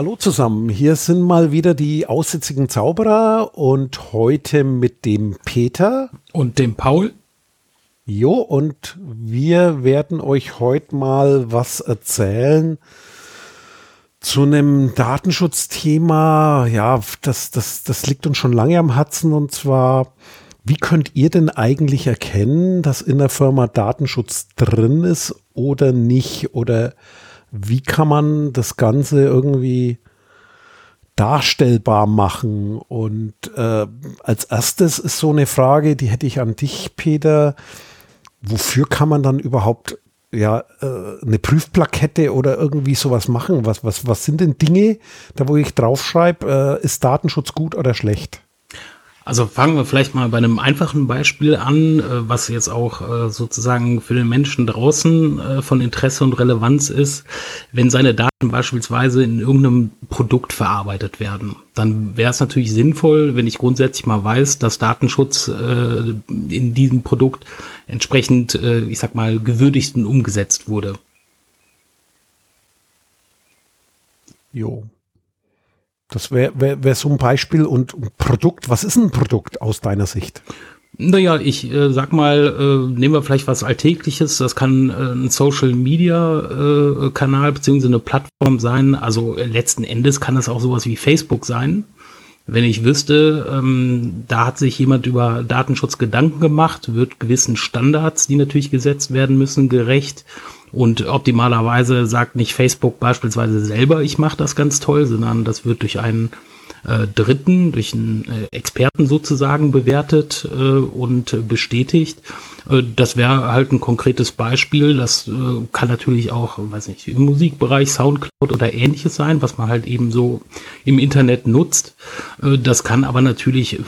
Hallo zusammen, hier sind mal wieder die aussitzigen Zauberer und heute mit dem Peter. Und dem Paul. Jo, und wir werden euch heute mal was erzählen zu einem Datenschutzthema. Ja, das, das, das liegt uns schon lange am Herzen und zwar, wie könnt ihr denn eigentlich erkennen, dass in der Firma Datenschutz drin ist oder nicht? Oder wie kann man das Ganze irgendwie darstellbar machen? Und äh, als erstes ist so eine Frage, die hätte ich an dich, Peter. Wofür kann man dann überhaupt ja, äh, eine Prüfplakette oder irgendwie sowas machen? Was, was, was sind denn Dinge, da wo ich draufschreibe, äh, ist Datenschutz gut oder schlecht? Also fangen wir vielleicht mal bei einem einfachen Beispiel an, äh, was jetzt auch äh, sozusagen für den Menschen draußen äh, von Interesse und Relevanz ist. Wenn seine Daten beispielsweise in irgendeinem Produkt verarbeitet werden, dann wäre es natürlich sinnvoll, wenn ich grundsätzlich mal weiß, dass Datenschutz in diesem Produkt entsprechend, ich sag mal, gewürdigt und umgesetzt wurde. Jo, das wäre wär, wär so ein Beispiel und Produkt. Was ist ein Produkt aus deiner Sicht? Naja, ich äh, sag mal, äh, nehmen wir vielleicht was Alltägliches. Das kann äh, ein Social Media äh, Kanal beziehungsweise eine Plattform sein. Also äh, letzten Endes kann das auch sowas wie Facebook sein. Wenn ich wüsste, ähm, da hat sich jemand über Datenschutz Gedanken gemacht, wird gewissen Standards, die natürlich gesetzt werden müssen, gerecht und optimalerweise sagt nicht Facebook beispielsweise selber, ich mache das ganz toll, sondern das wird durch einen äh, Dritten, durch einen äh, Experten sozusagen bewertet äh, und bestätigt. Äh, das wäre halt ein konkretes Beispiel. Das äh, kann natürlich auch, weiß nicht, im Musikbereich, Soundcloud oder ähnliches sein, was man halt eben so im Internet nutzt. Äh, das kann aber natürlich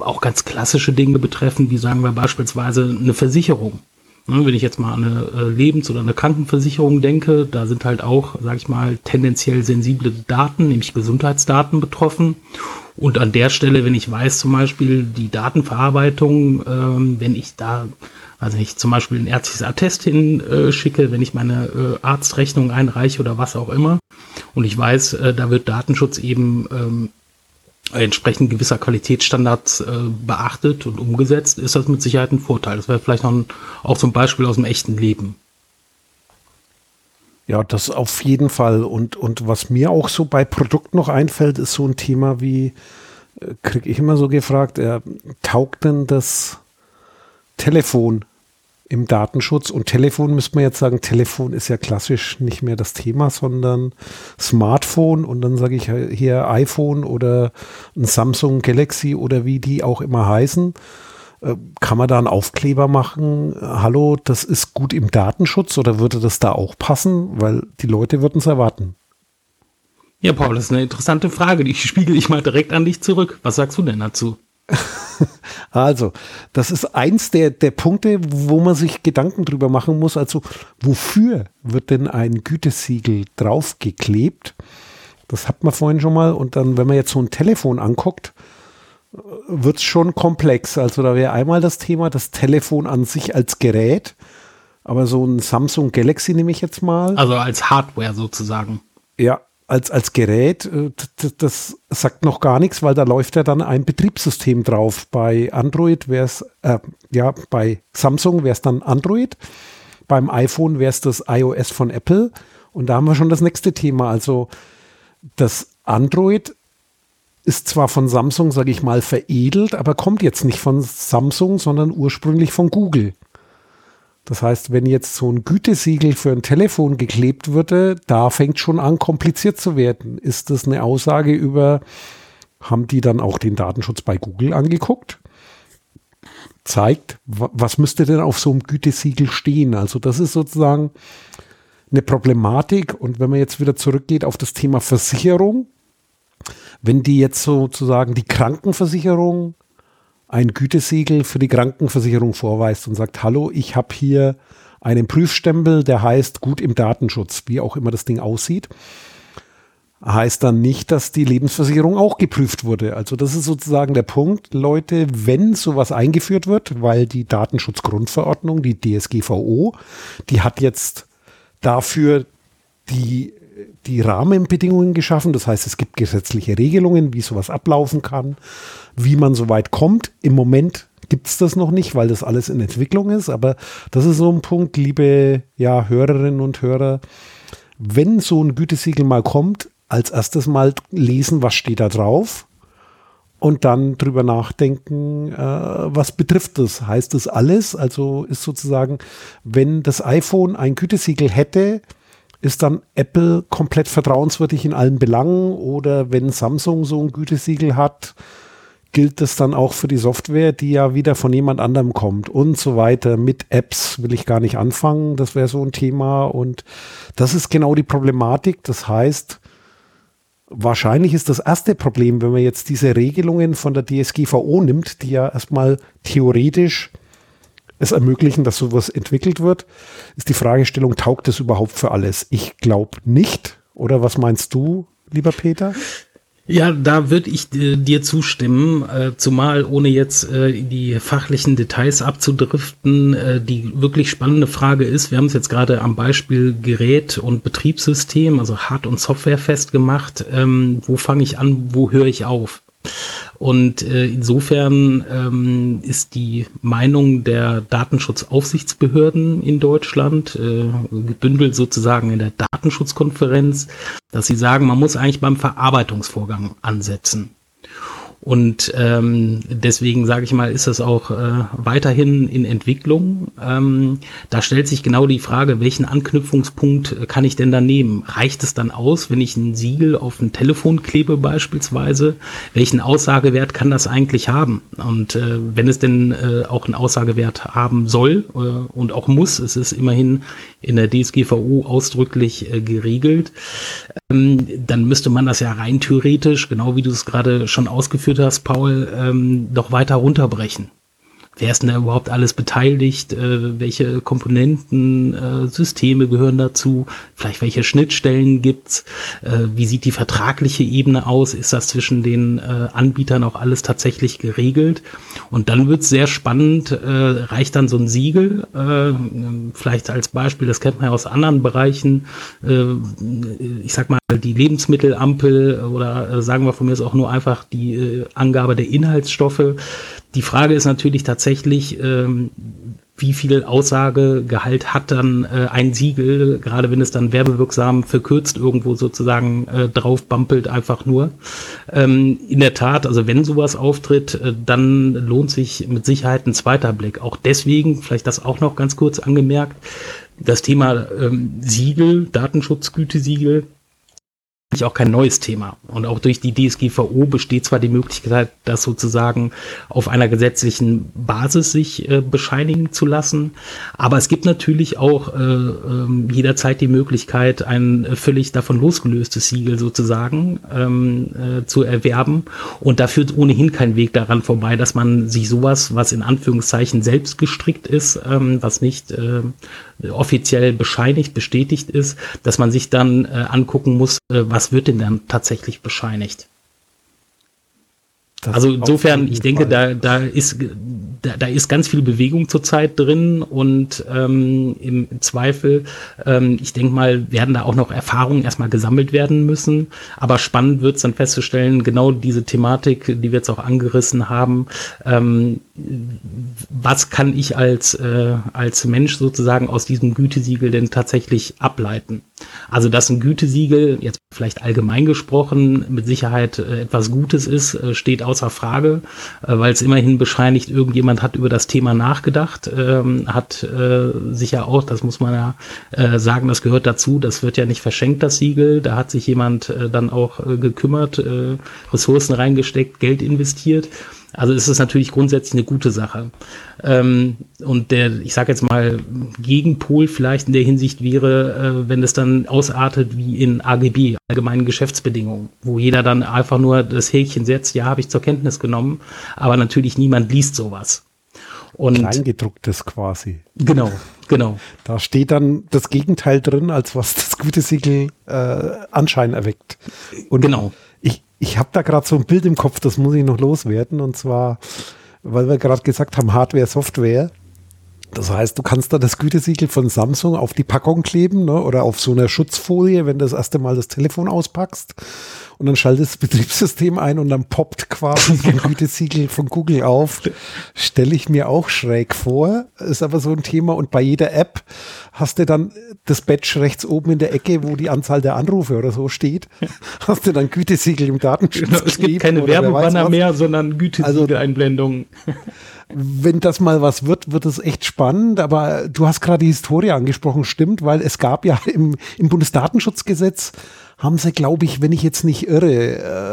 auch ganz klassische Dinge betreffen, wie sagen wir beispielsweise eine Versicherung. Ne, wenn ich jetzt mal an eine äh, Lebens- oder eine Krankenversicherung denke, da sind halt auch, sage ich mal, tendenziell sensible Daten, nämlich Gesundheitsdaten betroffen. Und an der Stelle, wenn ich weiß, zum Beispiel die Datenverarbeitung, ähm, wenn ich da, also ich zum Beispiel ein ärztliches Attest hinschicke, äh, wenn ich meine äh, Arztrechnung einreiche oder was auch immer, und ich weiß, da wird Datenschutz eben ähm, entsprechend gewisser Qualitätsstandards äh, beachtet und umgesetzt, ist das mit Sicherheit ein Vorteil. Das wäre vielleicht noch ein, auch zum Beispiel aus dem echten Leben. Ja, das auf jeden Fall. Und, und was mir auch so bei Produkt noch einfällt, ist so ein Thema wie, äh, kriege ich immer so gefragt, äh, taugt denn das Telefon im Datenschutz. Und Telefon müsste man jetzt sagen, Telefon ist ja klassisch nicht mehr das Thema, sondern Smartphone. Und dann sage ich hier iPhone oder ein Samsung Galaxy oder wie die auch immer heißen. Äh, kann man da einen Aufkleber machen? Hallo, das ist gut im Datenschutz oder würde das da auch passen? Weil die Leute würden es erwarten. Ja, Paul, das ist eine interessante Frage. Die spiegel ich mal direkt an dich zurück. Was sagst du denn dazu? Also, das ist eins der, der Punkte, wo man sich Gedanken drüber machen muss. Also, wofür wird denn ein Gütesiegel draufgeklebt? Das hat man vorhin schon mal. Und dann, wenn man jetzt so ein Telefon anguckt, wird es schon komplex. Also, da wäre einmal das Thema, das Telefon an sich als Gerät. Aber so ein Samsung Galaxy nehme ich jetzt mal. Also als Hardware sozusagen. Ja, als, als Gerät, äh, das sagt noch gar nichts, weil da läuft ja dann ein Betriebssystem drauf. Bei Android wäre es, äh, ja, bei Samsung wäre es dann Android. Beim iPhone wäre es das iOS von Apple. Und da haben wir schon das nächste Thema. Also das Android ist zwar von Samsung, sage ich mal, veredelt, aber kommt jetzt nicht von Samsung, sondern ursprünglich von Google. Das heißt, wenn jetzt so ein Gütesiegel für ein Telefon geklebt würde, da fängt schon an, kompliziert zu werden. Ist das eine Aussage über, haben die dann auch den Datenschutz bei Google angeguckt? Zeigt, was müsste denn auf so einem Gütesiegel stehen? Also das ist sozusagen eine Problematik. Und wenn man jetzt wieder zurückgeht auf das Thema Versicherung, wenn die jetzt sozusagen die Krankenversicherung ein Gütesiegel für die Krankenversicherung vorweist und sagt, hallo, ich habe hier einen Prüfstempel, der heißt gut im Datenschutz, wie auch immer das Ding aussieht, heißt dann nicht, dass die Lebensversicherung auch geprüft wurde. Also das ist sozusagen der Punkt, Leute, wenn sowas eingeführt wird, weil die Datenschutzgrundverordnung, die DSGVO, die hat jetzt dafür die die Rahmenbedingungen geschaffen. Das heißt, es gibt gesetzliche Regelungen, wie sowas ablaufen kann, wie man so weit kommt. Im Moment gibt es das noch nicht, weil das alles in Entwicklung ist. Aber das ist so ein Punkt, liebe ja, Hörerinnen und Hörer. Wenn so ein Gütesiegel mal kommt, als erstes mal lesen, was steht da drauf und dann drüber nachdenken, äh, was betrifft das? Heißt das alles? Also ist sozusagen, wenn das iPhone ein Gütesiegel hätte, ist dann Apple komplett vertrauenswürdig in allen Belangen oder wenn Samsung so ein Gütesiegel hat, gilt das dann auch für die Software, die ja wieder von jemand anderem kommt und so weiter. Mit Apps will ich gar nicht anfangen, das wäre so ein Thema und das ist genau die Problematik. Das heißt, wahrscheinlich ist das erste Problem, wenn man jetzt diese Regelungen von der DSGVO nimmt, die ja erstmal theoretisch es ermöglichen, dass sowas entwickelt wird, ist die Fragestellung, taugt das überhaupt für alles? Ich glaube nicht. Oder was meinst du, lieber Peter? Ja, da würde ich äh, dir zustimmen, äh, zumal ohne jetzt äh, die fachlichen Details abzudriften. Äh, die wirklich spannende Frage ist, wir haben es jetzt gerade am Beispiel Gerät und Betriebssystem, also Hard- und Software festgemacht. Ähm, wo fange ich an, wo höre ich auf? Und äh, insofern ähm, ist die Meinung der Datenschutzaufsichtsbehörden in Deutschland äh, gebündelt sozusagen in der Datenschutzkonferenz, dass sie sagen, man muss eigentlich beim Verarbeitungsvorgang ansetzen. Und ähm, deswegen sage ich mal, ist das auch äh, weiterhin in Entwicklung. Ähm, da stellt sich genau die Frage, welchen Anknüpfungspunkt äh, kann ich denn da nehmen? Reicht es dann aus, wenn ich ein Siegel auf ein Telefon klebe beispielsweise? Welchen Aussagewert kann das eigentlich haben? Und äh, wenn es denn äh, auch einen Aussagewert haben soll äh, und auch muss, es ist immerhin in der DSGVO ausdrücklich äh, geregelt, dann müsste man das ja rein theoretisch, genau wie du es gerade schon ausgeführt hast, Paul, ähm, noch weiter runterbrechen. Wer ist denn da überhaupt alles beteiligt? Äh, welche Komponenten, äh, Systeme gehören dazu? Vielleicht welche Schnittstellen gibt's? Äh, wie sieht die vertragliche Ebene aus? Ist das zwischen den äh, Anbietern auch alles tatsächlich geregelt? Und dann wird's sehr spannend. Äh, reicht dann so ein Siegel? Äh, vielleicht als Beispiel, das kennt man ja aus anderen Bereichen. ich sag mal die Lebensmittelampel oder sagen wir von mir ist auch nur einfach die Angabe der Inhaltsstoffe die Frage ist natürlich tatsächlich, ähm, wie viel Aussagegehalt hat dann äh, ein Siegel, gerade wenn es dann werbewirksam verkürzt irgendwo sozusagen äh, drauf bampelt, einfach nur. Ähm, in der Tat, also wenn sowas auftritt, äh, dann lohnt sich mit Sicherheit ein zweiter Blick. Auch deswegen, vielleicht das auch noch ganz kurz angemerkt, das Thema ähm, Siegel, Datenschutzgütesiegel, auch kein neues Thema. Und auch durch die DSGVO besteht zwar die Möglichkeit, das sozusagen auf einer gesetzlichen Basis sich äh, bescheinigen zu lassen, aber es gibt natürlich auch äh, äh, jederzeit die Möglichkeit, ein völlig davon losgelöstes Siegel sozusagen ähm, äh, zu erwerben. Und da führt ohnehin kein Weg daran vorbei, dass man sich sowas, was in Anführungszeichen selbst gestrickt ist, ähm, was nicht äh, offiziell bescheinigt, bestätigt ist, dass man sich dann äh, angucken muss, äh, was wird denn dann tatsächlich bescheinigt. Das also insofern, ich denke, da, da, ist, da, da ist ganz viel Bewegung zurzeit drin und ähm, im Zweifel, ähm, ich denke mal, werden da auch noch Erfahrungen erstmal gesammelt werden müssen. Aber spannend wird es dann festzustellen, genau diese Thematik, die wir jetzt auch angerissen haben, ähm, was kann ich als, äh, als Mensch sozusagen aus diesem Gütesiegel denn tatsächlich ableiten? Also, dass ein Gütesiegel, jetzt vielleicht allgemein gesprochen, mit Sicherheit äh, etwas Gutes ist, äh, steht außer Frage, äh, weil es immerhin bescheinigt, irgendjemand hat über das Thema nachgedacht, ähm, hat äh, sicher auch, das muss man ja äh, sagen, das gehört dazu, das wird ja nicht verschenkt, das Siegel, da hat sich jemand äh, dann auch äh, gekümmert, äh, Ressourcen reingesteckt, Geld investiert. Also ist es natürlich grundsätzlich eine gute Sache. Ähm, und der, ich sage jetzt mal, Gegenpol vielleicht in der Hinsicht wäre, äh, wenn es dann ausartet wie in AGB, allgemeinen Geschäftsbedingungen, wo jeder dann einfach nur das Häkchen setzt, ja, habe ich zur Kenntnis genommen, aber natürlich niemand liest sowas. Und Kleingedrucktes quasi. Genau, genau. Da steht dann das Gegenteil drin, als was das Gütesiegel äh, Anschein erweckt. Und genau. Ich, habe da gerade so ein Bild im Kopf, das muss ich noch loswerden. Und zwar, weil wir gerade gesagt haben, Hardware, Software. Das heißt, du kannst da das Gütesiegel von Samsung auf die Packung kleben ne, oder auf so einer Schutzfolie, wenn du das erste Mal das Telefon auspackst und dann schaltet das Betriebssystem ein und dann poppt quasi ein Gütesiegel von Google auf. Stelle ich mir auch schräg vor, ist aber so ein Thema und bei jeder App hast du dann das Badge rechts oben in der Ecke, wo die Anzahl der Anrufe oder so steht, hast du dann Gütesiegel im Datenschutz. Genau, es gibt keine Werbebanner mehr, sondern Gütesiegel-Einblendungen. Also, wenn das mal was wird, wird es echt spannend. Aber du hast gerade die Historie angesprochen, stimmt, weil es gab ja im, im Bundesdatenschutzgesetz haben sie, glaube ich, wenn ich jetzt nicht irre,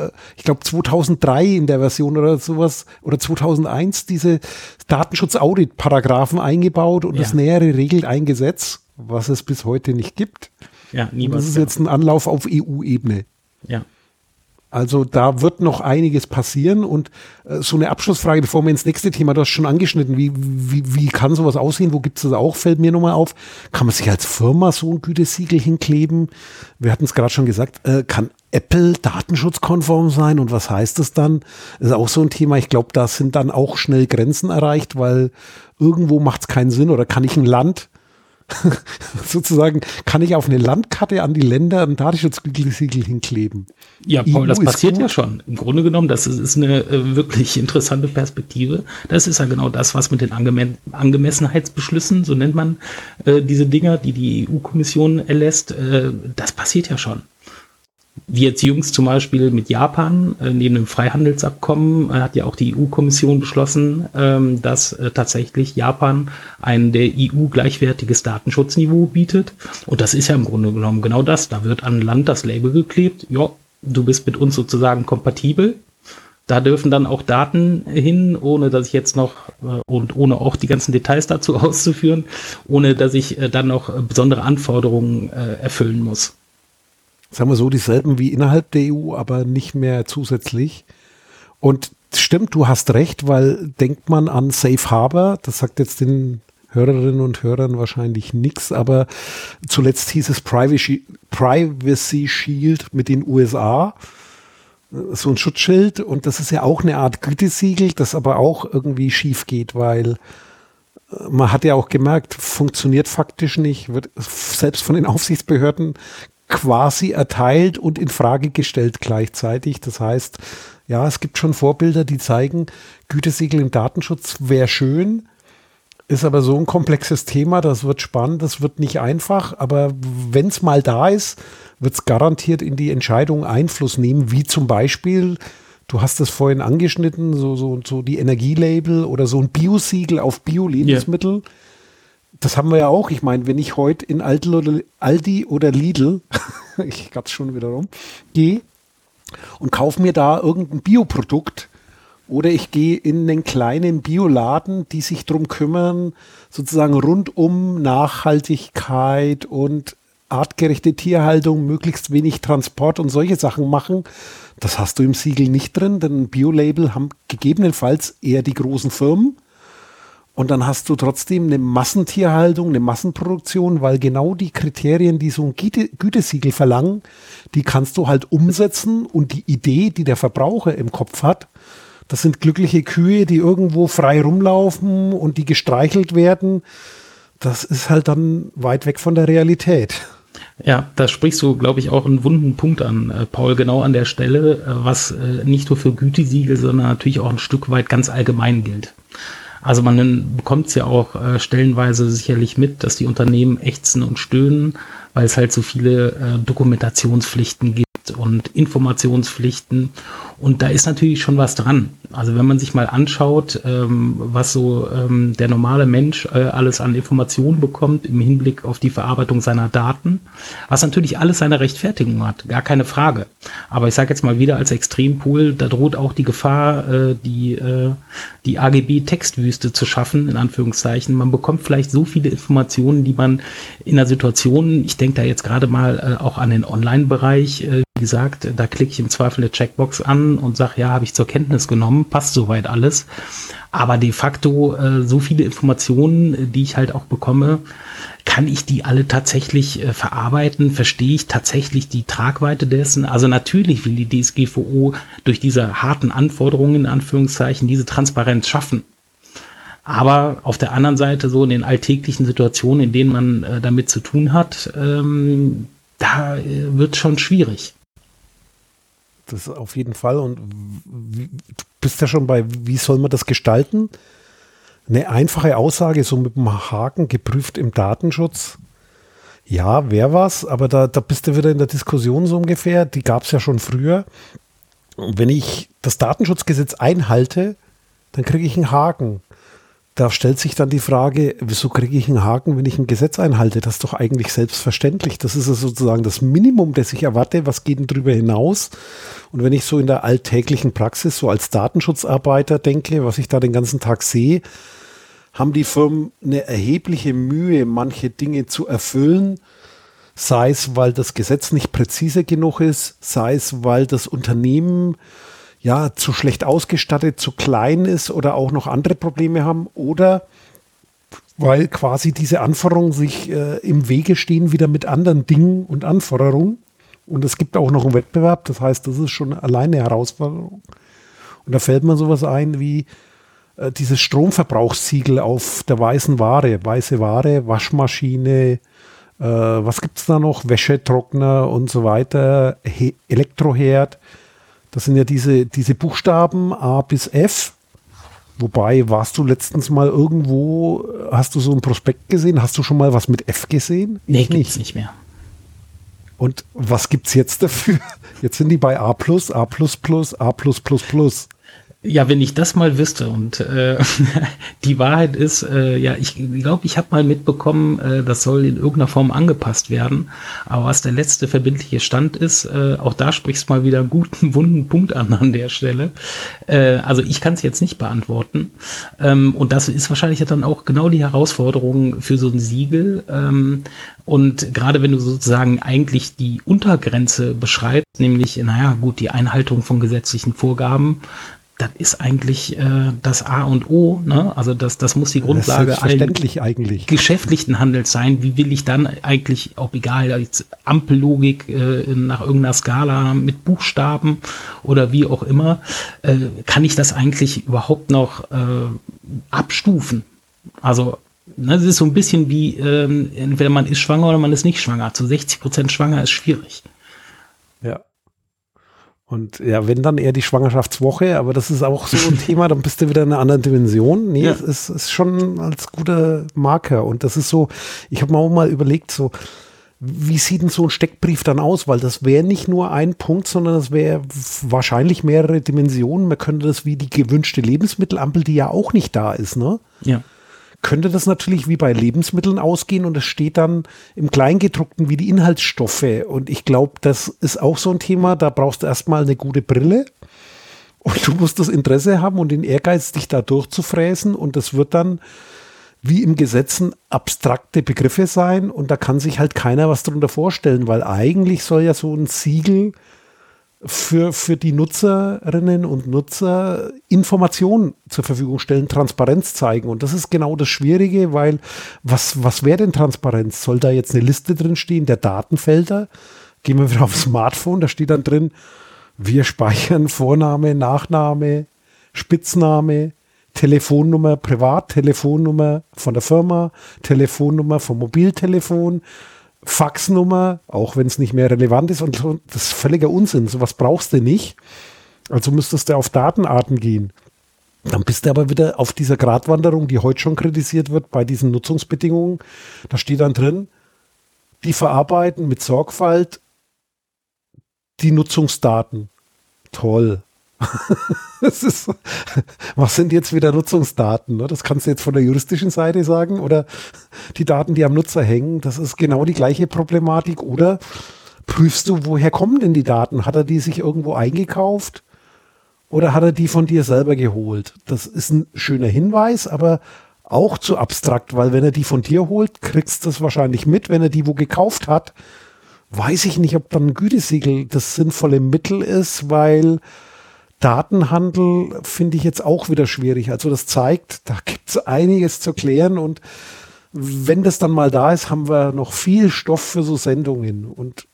äh, ich glaube 2003 in der Version oder sowas oder 2001 diese Datenschutz-Audit-Paragraphen eingebaut und ja. das Nähere regelt ein Gesetz, was es bis heute nicht gibt. Ja, niemals. Das ist jetzt ein Anlauf auf EU-Ebene. Ja. Also da wird noch einiges passieren und äh, so eine Abschlussfrage, bevor wir ins nächste Thema, du hast schon angeschnitten, wie, wie, wie kann sowas aussehen, wo gibt es das auch, fällt mir nochmal auf, kann man sich als Firma so ein Gütesiegel hinkleben? Wir hatten es gerade schon gesagt, äh, kann Apple datenschutzkonform sein und was heißt das dann? Das ist auch so ein Thema, ich glaube, da sind dann auch schnell Grenzen erreicht, weil irgendwo macht es keinen Sinn oder kann ich ein Land sozusagen kann ich auf eine Landkarte an die Länder ein Datenschutzsiegel hinkleben. Ja, Paul, EU das passiert ja schon. Im Grunde genommen, das ist, ist eine äh, wirklich interessante Perspektive. Das ist ja genau das, was mit den Angeme Angemessenheitsbeschlüssen, so nennt man äh, diese Dinger, die die EU-Kommission erlässt, äh, das passiert ja schon wie jetzt jüngst zum Beispiel mit Japan, äh, neben dem Freihandelsabkommen, äh, hat ja auch die EU-Kommission beschlossen, ähm, dass äh, tatsächlich Japan ein der EU gleichwertiges Datenschutzniveau bietet. Und das ist ja im Grunde genommen genau das. Da wird an Land das Label geklebt, ja, du bist mit uns sozusagen kompatibel. Da dürfen dann auch Daten hin, ohne dass ich jetzt noch äh, und ohne auch die ganzen Details dazu auszuführen, ohne dass ich äh, dann noch besondere Anforderungen äh, erfüllen muss sagen wir so, dieselben wie innerhalb der EU, aber nicht mehr zusätzlich. Und stimmt, du hast recht, weil denkt man an Safe Harbor, das sagt jetzt den Hörerinnen und Hörern wahrscheinlich nichts, aber zuletzt hieß es Privacy, Privacy Shield mit den USA, so ein Schutzschild und das ist ja auch eine Art Gütesiegel, das aber auch irgendwie schief geht, weil äh, man hat ja auch gemerkt, funktioniert faktisch nicht, wird selbst von den Aufsichtsbehörden quasi erteilt und in Frage gestellt gleichzeitig. Das heißt, ja, es gibt schon Vorbilder, die zeigen, Gütesiegel im Datenschutz wäre schön, ist aber so ein komplexes Thema, das wird spannend, das wird nicht einfach, aber wenn es mal da ist, wird es garantiert in die Entscheidung Einfluss nehmen, wie zum Beispiel, du hast es vorhin angeschnitten, so, so, so die Energielabel oder so ein Biosiegel auf Bio-Lebensmittel. Yeah das haben wir ja auch. Ich meine, wenn ich heute in Aldi oder, Lidl, ich es schon wieder rum, gehe und kaufe mir da irgendein Bioprodukt oder ich gehe in einen kleinen Bioladen, die sich darum kümmern, sozusagen rund um Nachhaltigkeit und artgerechte Tierhaltung, möglichst wenig Transport und solche Sachen machen. Das hast du im Siegel nicht drin, denn ein Biolabel haben gegebenenfalls eher die großen Firmen und dann hast du trotzdem eine Massentierhaltung, eine Massenproduktion, weil genau die Kriterien, die so ein Güte Gütesiegel verlangen, die kannst du halt umsetzen und die Idee, die der Verbraucher im Kopf hat, das sind glückliche Kühe, die irgendwo frei rumlaufen und die gestreichelt werden. Das ist halt dann weit weg von der Realität. Ja, da sprichst du, glaube ich, auch einen wunden Punkt an, äh, Paul, genau an der Stelle, äh, was äh, nicht nur für Gütesiegel, sondern natürlich auch ein Stück weit ganz allgemein gilt. Also man bekommt es ja auch äh, stellenweise sicherlich mit, dass die Unternehmen ächzen und stöhnen, weil es halt so viele äh, Dokumentationspflichten gibt und Informationspflichten. Und da ist natürlich schon was dran. Also wenn man sich mal anschaut, ähm, was so ähm, der normale Mensch äh, alles an Informationen bekommt im Hinblick auf die Verarbeitung seiner Daten, was natürlich alles seine Rechtfertigung hat, gar keine Frage. Aber ich sage jetzt mal wieder als Extrempool, da droht auch die Gefahr, äh, die, äh, die AGB-Textwüste zu schaffen, in Anführungszeichen. Man bekommt vielleicht so viele Informationen, die man in einer Situation, ich denke da jetzt gerade mal äh, auch an den Online-Bereich, äh, wie gesagt, da klicke ich im Zweifel eine Checkbox an und sage, ja, habe ich zur Kenntnis genommen, passt soweit alles. Aber de facto äh, so viele Informationen, die ich halt auch bekomme, kann ich die alle tatsächlich äh, verarbeiten? Verstehe ich tatsächlich die Tragweite dessen? Also natürlich will die DSGVO durch diese harten Anforderungen in Anführungszeichen diese Transparenz schaffen. Aber auf der anderen Seite, so in den alltäglichen Situationen, in denen man äh, damit zu tun hat, ähm, da äh, wird schon schwierig. Das auf jeden Fall. Und wie, du bist ja schon bei, wie soll man das gestalten? Eine einfache Aussage, so mit dem Haken geprüft im Datenschutz. Ja, wäre was, aber da, da bist du wieder in der Diskussion so ungefähr. Die gab es ja schon früher. Und wenn ich das Datenschutzgesetz einhalte, dann kriege ich einen Haken da stellt sich dann die Frage, wieso kriege ich einen Haken, wenn ich ein Gesetz einhalte? Das ist doch eigentlich selbstverständlich. Das ist sozusagen das Minimum, das ich erwarte. Was geht denn darüber hinaus? Und wenn ich so in der alltäglichen Praxis, so als Datenschutzarbeiter denke, was ich da den ganzen Tag sehe, haben die Firmen eine erhebliche Mühe, manche Dinge zu erfüllen. Sei es, weil das Gesetz nicht präzise genug ist, sei es, weil das Unternehmen ja, zu schlecht ausgestattet, zu klein ist oder auch noch andere Probleme haben oder weil quasi diese Anforderungen sich äh, im Wege stehen wieder mit anderen Dingen und Anforderungen. Und es gibt auch noch einen Wettbewerb, das heißt, das ist schon alleine eine Herausforderung. Und da fällt mir sowas ein wie äh, dieses Stromverbrauchssiegel auf der weißen Ware, weiße Ware, Waschmaschine, äh, was gibt es da noch, Wäschetrockner und so weiter, He Elektroherd. Das sind ja diese, diese Buchstaben A bis F. Wobei, warst du letztens mal irgendwo, hast du so ein Prospekt gesehen? Hast du schon mal was mit F gesehen? Nee, ich nicht. nicht mehr. Und was gibt es jetzt dafür? Jetzt sind die bei A+, A++, A++, A++. Ja, wenn ich das mal wüsste und äh, die Wahrheit ist, äh, ja, ich glaube, ich habe mal mitbekommen, äh, das soll in irgendeiner Form angepasst werden. Aber was der letzte verbindliche Stand ist, äh, auch da sprichst mal wieder einen guten, wunden Punkt an an der Stelle. Äh, also ich kann es jetzt nicht beantworten. Ähm, und das ist wahrscheinlich dann auch genau die Herausforderung für so ein Siegel. Ähm, und gerade wenn du sozusagen eigentlich die Untergrenze beschreibst, nämlich, naja, gut, die Einhaltung von gesetzlichen Vorgaben, das ist eigentlich äh, das A und O. Ne? Also das, das muss die Grundlage eigentlich geschäftlichen Handels sein. Wie will ich dann eigentlich, ob egal, als Ampellogik äh, nach irgendeiner Skala mit Buchstaben oder wie auch immer, äh, kann ich das eigentlich überhaupt noch äh, abstufen? Also ne, es ist so ein bisschen wie, ähm, entweder man ist schwanger oder man ist nicht schwanger. Zu 60 Prozent schwanger ist schwierig. Ja. Und ja, wenn dann eher die Schwangerschaftswoche, aber das ist auch so ein Thema, dann bist du wieder in einer anderen Dimension. Nee, ja. es ist, ist schon als guter Marker. Und das ist so, ich habe mir auch mal überlegt, so, wie sieht denn so ein Steckbrief dann aus? Weil das wäre nicht nur ein Punkt, sondern das wäre wahrscheinlich mehrere Dimensionen. Man könnte das wie die gewünschte Lebensmittelampel, die ja auch nicht da ist, ne? Ja könnte das natürlich wie bei Lebensmitteln ausgehen und es steht dann im Kleingedruckten wie die Inhaltsstoffe. Und ich glaube, das ist auch so ein Thema, da brauchst du erstmal eine gute Brille. Und du musst das Interesse haben und den Ehrgeiz, dich da durchzufräsen. Und das wird dann wie im Gesetzen abstrakte Begriffe sein. Und da kann sich halt keiner was darunter vorstellen, weil eigentlich soll ja so ein Siegel für, für die Nutzerinnen und Nutzer Informationen zur Verfügung stellen, Transparenz zeigen. Und das ist genau das Schwierige, weil was, was wäre denn Transparenz? Soll da jetzt eine Liste drin stehen der Datenfelder? Gehen wir wieder aufs Smartphone, da steht dann drin, wir speichern Vorname, Nachname, Spitzname, Telefonnummer, Privattelefonnummer von der Firma, Telefonnummer vom Mobiltelefon, Faxnummer, auch wenn es nicht mehr relevant ist. Und das ist völliger Unsinn. Sowas brauchst du nicht. Also müsstest du auf Datenarten gehen. Dann bist du aber wieder auf dieser Gratwanderung, die heute schon kritisiert wird bei diesen Nutzungsbedingungen. Da steht dann drin, die verarbeiten mit Sorgfalt die Nutzungsdaten. Toll. ist, was sind jetzt wieder Nutzungsdaten? Ne? Das kannst du jetzt von der juristischen Seite sagen oder die Daten, die am Nutzer hängen. Das ist genau die gleiche Problematik. Oder prüfst du, woher kommen denn die Daten? Hat er die sich irgendwo eingekauft oder hat er die von dir selber geholt? Das ist ein schöner Hinweis, aber auch zu abstrakt, weil wenn er die von dir holt, kriegst du das wahrscheinlich mit. Wenn er die wo gekauft hat, weiß ich nicht, ob dann ein Gütesiegel das sinnvolle Mittel ist, weil Datenhandel finde ich jetzt auch wieder schwierig. Also das zeigt, da gibt es einiges zu klären und wenn das dann mal da ist, haben wir noch viel Stoff für so Sendungen. Und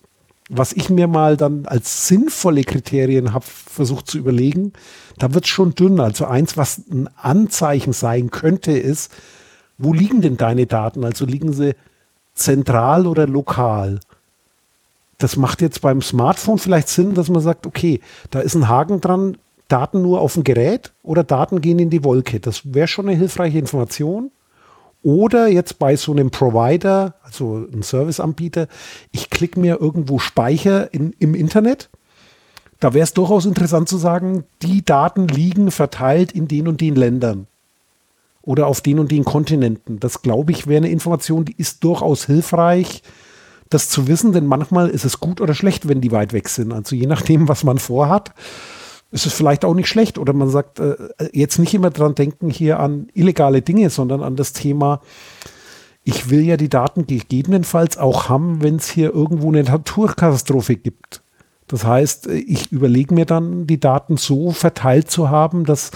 was ich mir mal dann als sinnvolle Kriterien habe versucht zu überlegen, da wird es schon dünn. Also eins, was ein Anzeichen sein könnte, ist, wo liegen denn deine Daten? Also liegen sie zentral oder lokal? Das macht jetzt beim Smartphone vielleicht Sinn, dass man sagt, okay, da ist ein Haken dran, Daten nur auf dem Gerät oder Daten gehen in die Wolke. Das wäre schon eine hilfreiche Information. Oder jetzt bei so einem Provider, also einem Serviceanbieter, ich klicke mir irgendwo Speicher in, im Internet. Da wäre es durchaus interessant zu sagen, die Daten liegen verteilt in den und den Ländern oder auf den und den Kontinenten. Das glaube ich wäre eine Information, die ist durchaus hilfreich, das zu wissen, denn manchmal ist es gut oder schlecht, wenn die weit weg sind. Also je nachdem, was man vorhat ist es vielleicht auch nicht schlecht. Oder man sagt, äh, jetzt nicht immer dran denken hier an illegale Dinge, sondern an das Thema, ich will ja die Daten gegebenenfalls auch haben, wenn es hier irgendwo eine Naturkatastrophe gibt. Das heißt, ich überlege mir dann, die Daten so verteilt zu haben, dass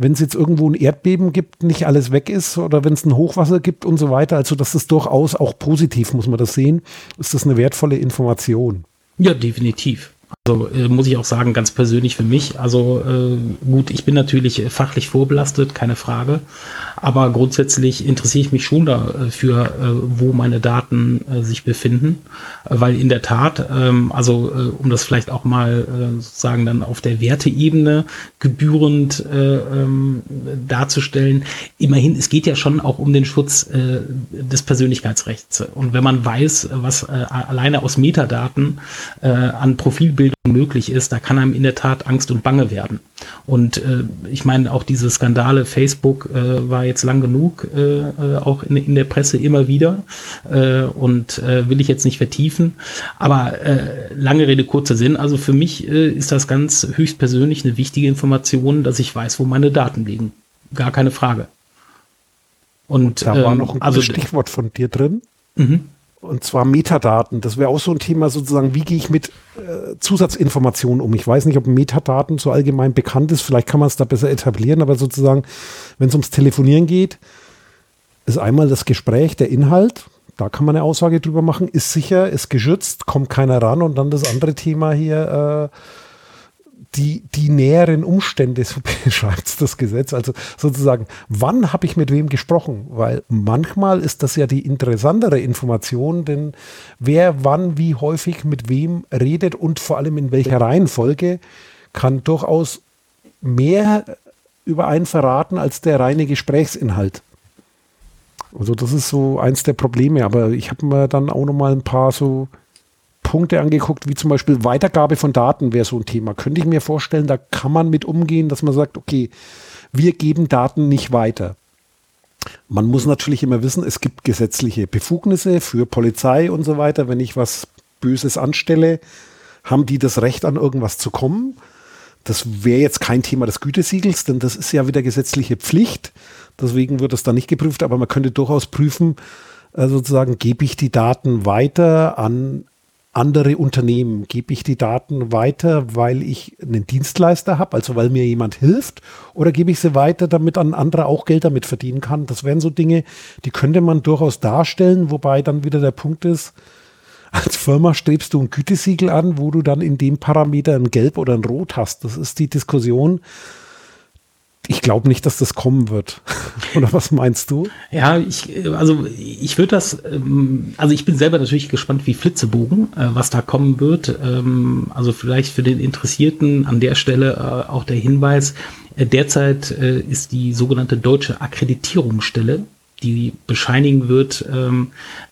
wenn es jetzt irgendwo ein Erdbeben gibt, nicht alles weg ist oder wenn es ein Hochwasser gibt und so weiter. Also das ist durchaus auch positiv, muss man das sehen. Ist das eine wertvolle Information? Ja, definitiv. Also äh, muss ich auch sagen, ganz persönlich für mich. Also äh, gut, ich bin natürlich fachlich vorbelastet, keine Frage. Aber grundsätzlich interessiere ich mich schon dafür, äh, wo meine Daten äh, sich befinden. Weil in der Tat, ähm, also äh, um das vielleicht auch mal äh, sozusagen dann auf der Werteebene gebührend äh, ähm, darzustellen, immerhin, es geht ja schon auch um den Schutz äh, des Persönlichkeitsrechts. Und wenn man weiß, was äh, alleine aus Metadaten äh, an Profilbildung möglich ist, da kann einem in der Tat Angst und Bange werden. Und äh, ich meine, auch diese Skandale, Facebook äh, war jetzt lang genug, äh, äh, auch in, in, der Presse immer wieder äh, und äh, will ich jetzt nicht vertiefen. Aber äh, lange Rede, kurzer Sinn. Also für mich äh, ist das ganz höchstpersönlich eine wichtige Information, dass ich weiß, wo meine Daten liegen. Gar keine Frage. Und, da war ähm, noch ein also, Stichwort von dir drin. Mhm. Und zwar Metadaten. Das wäre auch so ein Thema sozusagen, wie gehe ich mit äh, Zusatzinformationen um? Ich weiß nicht, ob Metadaten so allgemein bekannt ist. Vielleicht kann man es da besser etablieren, aber sozusagen, wenn es ums Telefonieren geht, ist einmal das Gespräch, der Inhalt. Da kann man eine Aussage drüber machen. Ist sicher, ist geschützt, kommt keiner ran. Und dann das andere Thema hier, äh, die, die näheren Umstände, so beschreibt das Gesetz. Also sozusagen, wann habe ich mit wem gesprochen? Weil manchmal ist das ja die interessantere Information, denn wer wann wie häufig mit wem redet und vor allem in welcher Reihenfolge, kann durchaus mehr über einen verraten als der reine Gesprächsinhalt. Also das ist so eins der Probleme, aber ich habe mir dann auch noch mal ein paar so Punkte angeguckt, wie zum Beispiel Weitergabe von Daten wäre so ein Thema. Könnte ich mir vorstellen, da kann man mit umgehen, dass man sagt, okay, wir geben Daten nicht weiter. Man muss natürlich immer wissen, es gibt gesetzliche Befugnisse für Polizei und so weiter. Wenn ich was Böses anstelle, haben die das Recht, an irgendwas zu kommen. Das wäre jetzt kein Thema des Gütesiegels, denn das ist ja wieder gesetzliche Pflicht. Deswegen wird es da nicht geprüft, aber man könnte durchaus prüfen, äh, sozusagen, gebe ich die Daten weiter an andere Unternehmen? Gebe ich die Daten weiter, weil ich einen Dienstleister habe, also weil mir jemand hilft? Oder gebe ich sie weiter, damit ein anderer auch Geld damit verdienen kann? Das wären so Dinge, die könnte man durchaus darstellen, wobei dann wieder der Punkt ist, als Firma strebst du ein Gütesiegel an, wo du dann in dem Parameter ein Gelb oder ein Rot hast. Das ist die Diskussion, ich glaube nicht, dass das kommen wird. Oder was meinst du? Ja, ich, also ich würde das, ähm, also ich bin selber natürlich gespannt wie Flitzebogen, äh, was da kommen wird. Ähm, also vielleicht für den Interessierten an der Stelle äh, auch der Hinweis, äh, derzeit ist die sogenannte deutsche Akkreditierungsstelle die bescheinigen wird, ähm,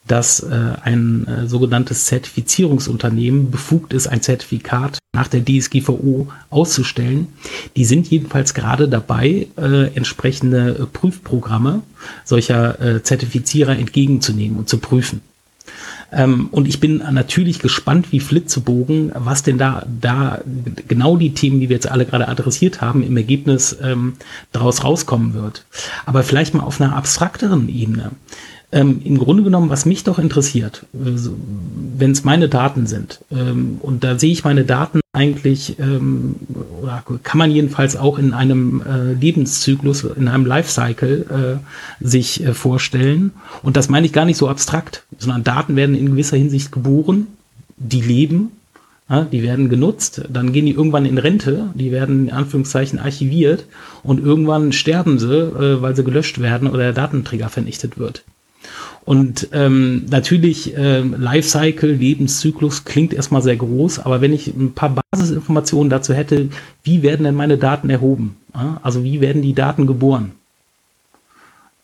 dass äh, ein äh, sogenanntes Zertifizierungsunternehmen befugt ist, ein Zertifikat nach der DSGVO auszustellen. Die sind jedenfalls gerade dabei, äh, entsprechende Prüfprogramme solcher Zertifizierer entgegenzunehmen und zu prüfen. Ähm, und ich bin natürlich gespannt wie Flitzebogen, was denn da, da genau die Themen, die wir jetzt alle gerade adressiert haben, im Ergebnis ähm, daraus rauskommen wird. Aber vielleicht mal auf einer abstrakteren Ebene. Ähm, Im Grunde genommen, was mich doch interessiert, wenn es meine Daten sind, ähm, und da sehe ich meine Daten eigentlich, ähm, oder kann man jedenfalls auch in einem äh, Lebenszyklus, in einem Lifecycle äh, sich äh, vorstellen. Und das meine ich gar nicht so abstrakt, sondern Daten werden in gewisser Hinsicht geboren, die leben, ja, die werden genutzt, dann gehen die irgendwann in Rente, die werden in Anführungszeichen archiviert und irgendwann sterben sie, äh, weil sie gelöscht werden oder der Datenträger vernichtet wird. Und ähm, natürlich, äh, Lifecycle, Lebenszyklus klingt erstmal sehr groß, aber wenn ich ein paar Basisinformationen dazu hätte, wie werden denn meine Daten erhoben? Also wie werden die Daten geboren?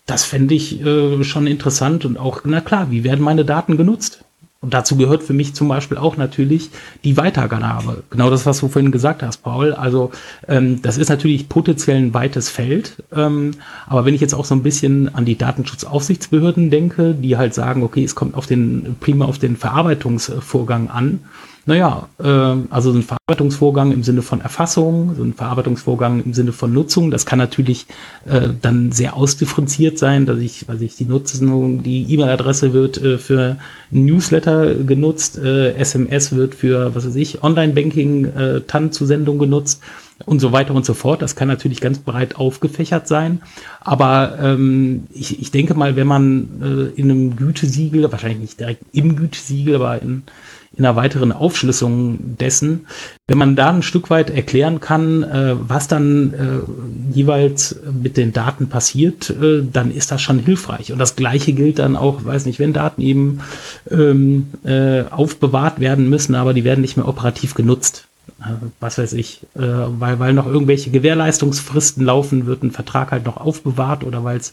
Das fände ich äh, schon interessant und auch, na klar, wie werden meine Daten genutzt? Und dazu gehört für mich zum Beispiel auch natürlich die Weitergabe. Genau das, was du vorhin gesagt hast, Paul. Also ähm, das ist natürlich potenziell ein weites Feld. Ähm, aber wenn ich jetzt auch so ein bisschen an die Datenschutzaufsichtsbehörden denke, die halt sagen, okay, es kommt auf den prima auf den Verarbeitungsvorgang an, naja, äh, also so ein Verarbeitungsvorgang im Sinne von Erfassung, so ein Verarbeitungsvorgang im Sinne von Nutzung, das kann natürlich äh, dann sehr ausdifferenziert sein, dass ich, weiß ich, die Nutzung, die E-Mail-Adresse wird äh, für Newsletter genutzt, äh, SMS wird für, was weiß ich, Online-Banking, äh, TAN-Zusendung genutzt und so weiter und so fort. Das kann natürlich ganz breit aufgefächert sein. Aber ähm, ich, ich denke mal, wenn man äh, in einem Gütesiegel, wahrscheinlich nicht direkt im Gütesiegel, aber in in einer weiteren Aufschlüsselung dessen, wenn man da ein Stück weit erklären kann, äh, was dann äh, jeweils mit den Daten passiert, äh, dann ist das schon hilfreich. Und das Gleiche gilt dann auch, weiß nicht, wenn Daten eben ähm, äh, aufbewahrt werden müssen, aber die werden nicht mehr operativ genutzt was weiß ich, äh, weil, weil noch irgendwelche Gewährleistungsfristen laufen, wird ein Vertrag halt noch aufbewahrt oder weil es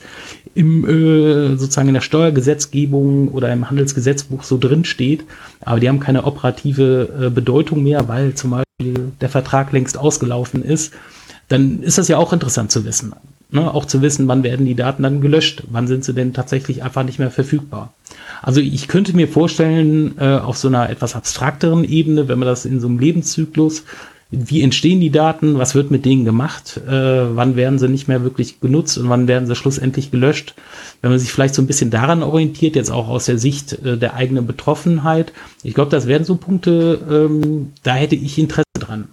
im äh, sozusagen in der Steuergesetzgebung oder im Handelsgesetzbuch so drin steht, aber die haben keine operative äh, Bedeutung mehr, weil zum Beispiel der Vertrag längst ausgelaufen ist, dann ist das ja auch interessant zu wissen. Ne? Auch zu wissen, wann werden die Daten dann gelöscht, wann sind sie denn tatsächlich einfach nicht mehr verfügbar. Also ich könnte mir vorstellen, äh, auf so einer etwas abstrakteren Ebene, wenn man das in so einem Lebenszyklus, wie entstehen die Daten, was wird mit denen gemacht, äh, wann werden sie nicht mehr wirklich genutzt und wann werden sie schlussendlich gelöscht. Wenn man sich vielleicht so ein bisschen daran orientiert, jetzt auch aus der Sicht äh, der eigenen Betroffenheit, ich glaube, das wären so Punkte, ähm, da hätte ich Interesse dran.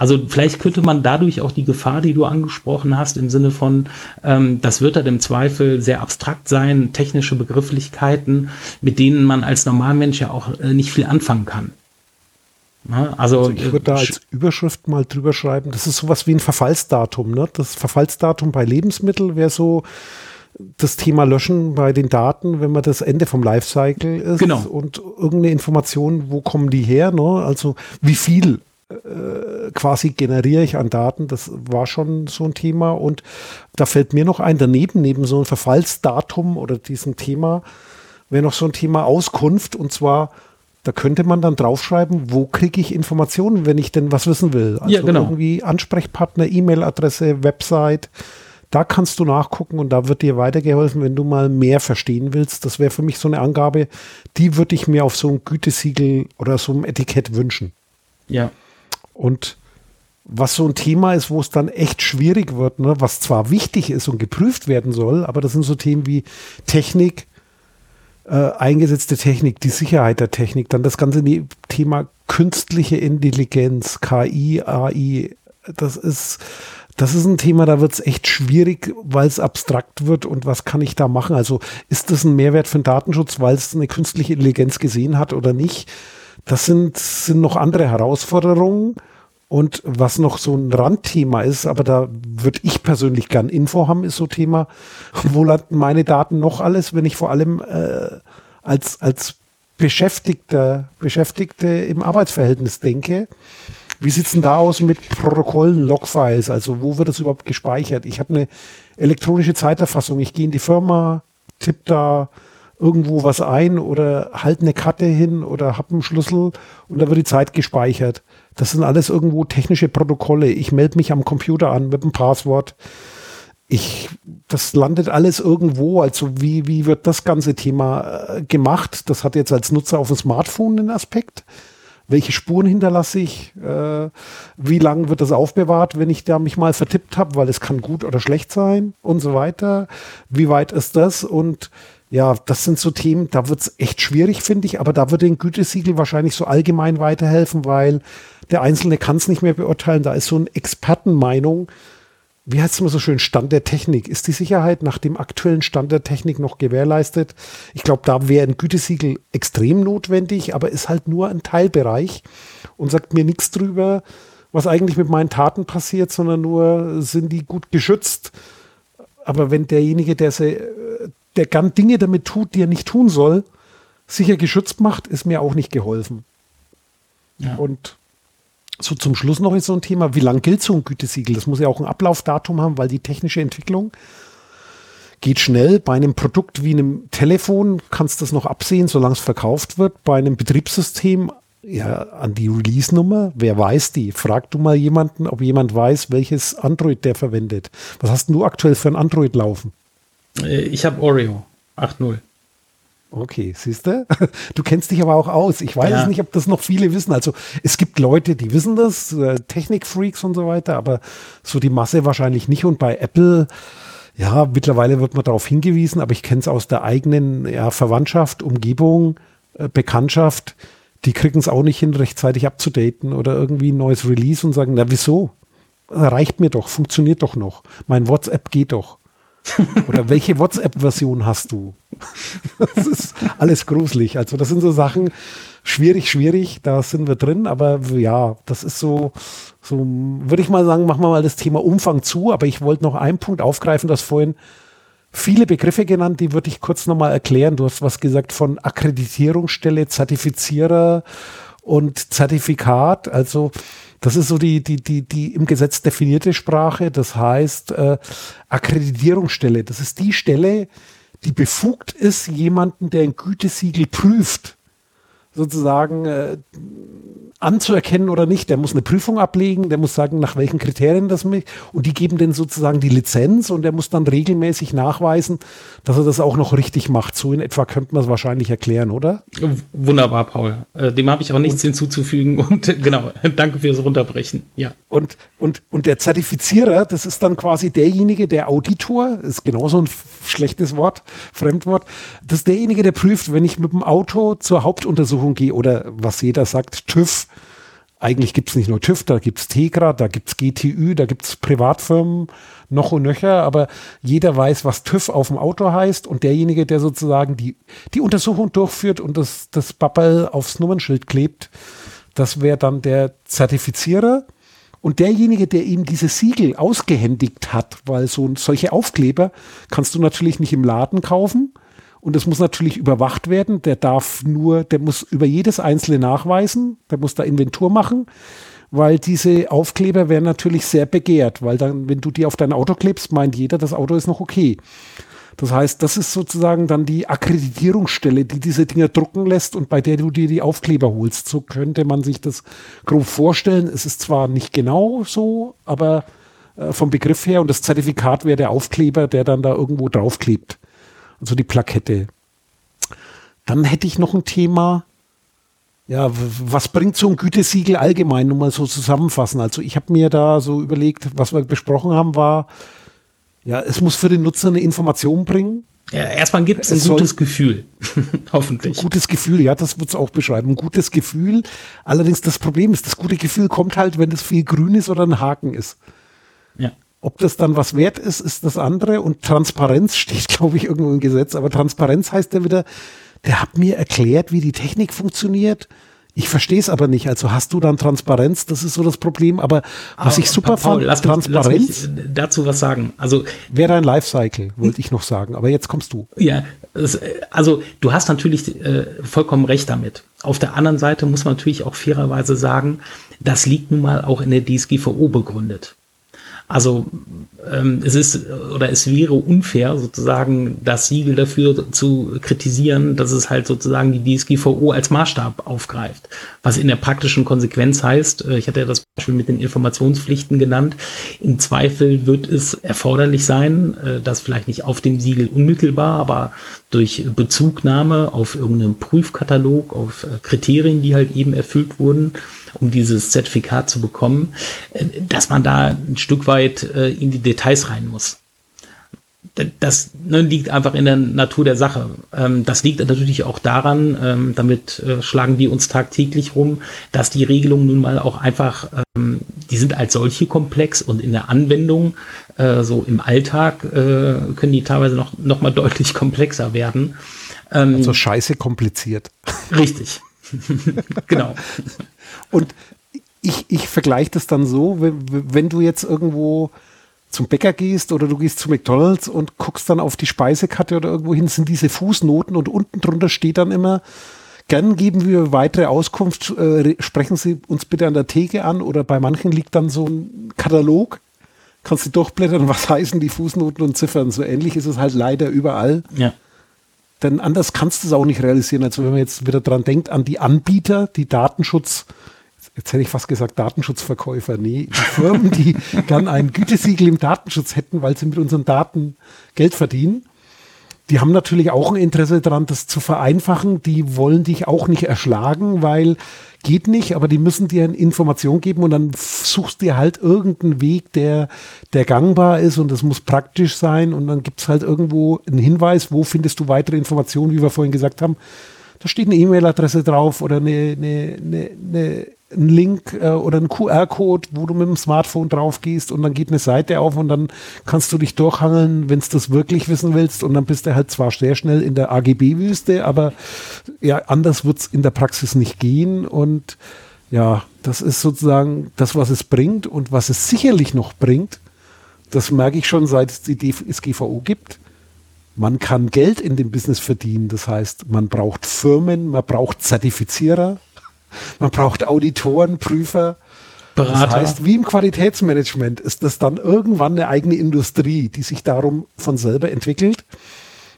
Also vielleicht könnte man dadurch auch die Gefahr, die du angesprochen hast, im Sinne von, ähm, das wird dann im Zweifel sehr abstrakt sein, technische Begrifflichkeiten, mit denen man als Normalmensch ja auch äh, nicht viel anfangen kann. Na, also, also, ich würde da äh, als Überschrift mal drüber schreiben, das ist sowas wie ein Verfallsdatum. Ne? Das Verfallsdatum bei Lebensmitteln wäre so das Thema Löschen bei den Daten, wenn man das Ende vom Lifecycle ist genau. und irgendeine Information, wo kommen die her? Ne? Also wie viel äh, quasi generiere ich an Daten. Das war schon so ein Thema. Und da fällt mir noch ein, daneben, neben so ein Verfallsdatum oder diesem Thema, wäre noch so ein Thema Auskunft. Und zwar, da könnte man dann draufschreiben, wo kriege ich Informationen, wenn ich denn was wissen will. Also ja, genau. irgendwie Ansprechpartner, E-Mail-Adresse, Website. Da kannst du nachgucken und da wird dir weitergeholfen, wenn du mal mehr verstehen willst. Das wäre für mich so eine Angabe, die würde ich mir auf so einem Gütesiegel oder so einem Etikett wünschen. Ja. Und was so ein Thema ist, wo es dann echt schwierig wird, ne? was zwar wichtig ist und geprüft werden soll, aber das sind so Themen wie Technik, äh, eingesetzte Technik, die Sicherheit der Technik, dann das ganze ne-, Thema künstliche Intelligenz, KI, AI, das ist, das ist ein Thema, da wird es echt schwierig, weil es abstrakt wird und was kann ich da machen? Also ist das ein Mehrwert für den Datenschutz, weil es eine künstliche Intelligenz gesehen hat oder nicht? Das sind, sind noch andere Herausforderungen. Und was noch so ein Randthema ist, aber da würde ich persönlich gern Info haben, ist so Thema, wo landen meine Daten noch alles, wenn ich vor allem äh, als, als Beschäftigter, Beschäftigte im Arbeitsverhältnis denke. Wie sieht's denn da aus mit Protokollen, Logfiles? Also wo wird das überhaupt gespeichert? Ich habe eine elektronische Zeiterfassung. Ich gehe in die Firma, tippe da irgendwo was ein oder halte eine Karte hin oder habe einen Schlüssel und da wird die Zeit gespeichert. Das sind alles irgendwo technische Protokolle. Ich melde mich am Computer an mit dem Passwort. Ich, das landet alles irgendwo. Also wie, wie wird das ganze Thema äh, gemacht? Das hat jetzt als Nutzer auf dem Smartphone einen Aspekt. Welche Spuren hinterlasse ich? Äh, wie lange wird das aufbewahrt, wenn ich da mich mal vertippt habe, weil es kann gut oder schlecht sein und so weiter. Wie weit ist das? Und ja, das sind so Themen, da wird es echt schwierig, finde ich, aber da würde ein Gütesiegel wahrscheinlich so allgemein weiterhelfen, weil der Einzelne es nicht mehr beurteilen. Da ist so eine Expertenmeinung, wie heißt es immer so schön, Stand der Technik. Ist die Sicherheit nach dem aktuellen Stand der Technik noch gewährleistet? Ich glaube, da wäre ein Gütesiegel extrem notwendig, aber ist halt nur ein Teilbereich und sagt mir nichts drüber, was eigentlich mit meinen Taten passiert, sondern nur, sind die gut geschützt? Aber wenn derjenige, der, se, der gern Dinge damit tut, die er nicht tun soll, sicher geschützt macht, ist mir auch nicht geholfen. Ja. Und so zum Schluss noch ist so ein Thema, wie lang gilt so ein Gütesiegel? Das muss ja auch ein Ablaufdatum haben, weil die technische Entwicklung geht schnell. Bei einem Produkt wie einem Telefon kannst du das noch absehen, solange es verkauft wird. Bei einem Betriebssystem ja an die Release-Nummer. Wer weiß die? Frag du mal jemanden, ob jemand weiß, welches Android der verwendet. Was hast du aktuell für ein Android laufen? Äh, ich habe Oreo 8.0. Okay, siehst du? Du kennst dich aber auch aus. Ich weiß ja. nicht, ob das noch viele wissen. Also es gibt Leute, die wissen das, äh, Technikfreaks und so weiter, aber so die Masse wahrscheinlich nicht. Und bei Apple, ja, mittlerweile wird man darauf hingewiesen, aber ich kenne es aus der eigenen ja, Verwandtschaft, Umgebung, äh, Bekanntschaft. Die kriegen es auch nicht hin, rechtzeitig abzudaten oder irgendwie ein neues Release und sagen, na wieso? Reicht mir doch, funktioniert doch noch. Mein WhatsApp geht doch. Oder welche WhatsApp-Version hast du? Das ist alles gruselig. Also das sind so Sachen, schwierig, schwierig, da sind wir drin, aber ja, das ist so, so würde ich mal sagen, machen wir mal das Thema Umfang zu, aber ich wollte noch einen Punkt aufgreifen, das vorhin viele Begriffe genannt, die würde ich kurz nochmal erklären. Du hast was gesagt von Akkreditierungsstelle, Zertifizierer und Zertifikat, also das ist so die, die, die, die im Gesetz definierte Sprache. Das heißt, äh, Akkreditierungsstelle. Das ist die Stelle, die befugt ist, jemanden, der ein Gütesiegel prüft, sozusagen äh, anzuerkennen oder nicht. Der muss eine Prüfung ablegen, der muss sagen, nach welchen Kriterien das mich und die geben dann sozusagen die Lizenz und der muss dann regelmäßig nachweisen, dass er das auch noch richtig macht. So in etwa könnte man es wahrscheinlich erklären, oder? Wunderbar, Paul. Äh, dem habe ich auch nichts und, hinzuzufügen und äh, genau, danke fürs Runterbrechen. Ja. Und, und, und der Zertifizierer, das ist dann quasi derjenige, der Auditor, ist genauso ein schlechtes Wort, Fremdwort, das ist derjenige, der prüft, wenn ich mit dem Auto zur Hauptuntersuchung gehe oder was jeder sagt, TÜV, eigentlich gibt es nicht nur TÜV, da gibt es Tegra, da gibt es GTÜ, da gibt es Privatfirmen noch und nöcher, aber jeder weiß, was TÜV auf dem Auto heißt. Und derjenige, der sozusagen die, die Untersuchung durchführt und das, das Bappel aufs Nummernschild klebt, das wäre dann der Zertifizierer. Und derjenige, der ihm diese Siegel ausgehändigt hat, weil so solche Aufkleber kannst du natürlich nicht im Laden kaufen, und es muss natürlich überwacht werden. Der darf nur, der muss über jedes einzelne nachweisen. Der muss da Inventur machen, weil diese Aufkleber werden natürlich sehr begehrt, weil dann, wenn du die auf dein Auto klebst, meint jeder, das Auto ist noch okay. Das heißt, das ist sozusagen dann die Akkreditierungsstelle, die diese Dinger drucken lässt und bei der du dir die Aufkleber holst. So könnte man sich das grob vorstellen. Es ist zwar nicht genau so, aber äh, vom Begriff her und das Zertifikat wäre der Aufkleber, der dann da irgendwo draufklebt also die Plakette. Dann hätte ich noch ein Thema, ja, was bringt so ein Gütesiegel allgemein, nur mal so zusammenfassen. Also ich habe mir da so überlegt, was wir besprochen haben, war, ja, es muss für den Nutzer eine Information bringen. Ja, erstmal gibt es ein gutes Gefühl, hoffentlich. Ein gutes Gefühl, ja, das wird es auch beschreiben. Ein gutes Gefühl. Allerdings das Problem ist, das gute Gefühl kommt halt, wenn es viel grün ist oder ein Haken ist. Ob das dann was wert ist, ist das andere. Und Transparenz steht, glaube ich, irgendwo im Gesetz. Aber Transparenz heißt ja wieder, der hat mir erklärt, wie die Technik funktioniert. Ich verstehe es aber nicht. Also hast du dann Transparenz, das ist so das Problem. Aber was ich super Paul, fand, lass Transparenz. Mich, lass mich dazu was sagen. Also wäre ein Lifecycle, wollte ich noch sagen. Aber jetzt kommst du. Ja, also du hast natürlich äh, vollkommen recht damit. Auf der anderen Seite muss man natürlich auch fairerweise sagen, das liegt nun mal auch in der DSGVO begründet. Also ähm, es ist oder es wäre unfair, sozusagen das Siegel dafür zu kritisieren, dass es halt sozusagen die DSGVO als Maßstab aufgreift. Was in der praktischen Konsequenz heißt, äh, ich hatte ja das Beispiel mit den Informationspflichten genannt, im Zweifel wird es erforderlich sein, äh, dass vielleicht nicht auf dem Siegel unmittelbar, aber durch Bezugnahme auf irgendeinen Prüfkatalog, auf äh, Kriterien, die halt eben erfüllt wurden, um dieses Zertifikat zu bekommen, äh, dass man da ein Stück weit äh, in die Details rein muss. das ne, liegt einfach in der Natur der Sache. Ähm, das liegt natürlich auch daran, ähm, damit äh, schlagen die uns tagtäglich rum, dass die Regelungen nun mal auch einfach, ähm, die sind als solche komplex und in der Anwendung, so im Alltag, können die teilweise noch, noch mal deutlich komplexer werden. Also scheiße kompliziert. Richtig. genau. Und ich, ich vergleiche das dann so, wenn, wenn du jetzt irgendwo zum Bäcker gehst oder du gehst zu McDonalds und guckst dann auf die Speisekarte oder irgendwo hin, sind diese Fußnoten und unten drunter steht dann immer, gern geben wir weitere Auskunft, äh, sprechen Sie uns bitte an der Theke an oder bei manchen liegt dann so ein Katalog, kannst du durchblättern, was heißen die Fußnoten und Ziffern. So ähnlich ist es halt leider überall. Ja. Denn anders kannst du es auch nicht realisieren. Also wenn man jetzt wieder dran denkt, an die Anbieter, die Datenschutz jetzt hätte ich fast gesagt Datenschutzverkäufer, nee, die Firmen, die gern ein Gütesiegel im Datenschutz hätten, weil sie mit unseren Daten Geld verdienen. Die haben natürlich auch ein Interesse daran, das zu vereinfachen. Die wollen dich auch nicht erschlagen, weil geht nicht, aber die müssen dir eine Information geben und dann suchst dir halt irgendeinen Weg, der, der gangbar ist und das muss praktisch sein und dann gibt es halt irgendwo einen Hinweis, wo findest du weitere Informationen, wie wir vorhin gesagt haben. Da steht eine E-Mail-Adresse drauf oder eine, eine, eine, eine einen Link äh, oder einen QR-Code, wo du mit dem Smartphone drauf gehst und dann geht eine Seite auf und dann kannst du dich durchhangeln, wenn du das wirklich wissen willst und dann bist du halt zwar sehr schnell in der AGB-Wüste, aber ja, anders wird's in der Praxis nicht gehen und ja, das ist sozusagen das, was es bringt und was es sicherlich noch bringt, das merke ich schon, seit es die DSGVO gibt. Man kann Geld in dem Business verdienen. Das heißt, man braucht Firmen, man braucht Zertifizierer, man braucht Auditoren, Prüfer. Berater. Das heißt, wie im Qualitätsmanagement ist das dann irgendwann eine eigene Industrie, die sich darum von selber entwickelt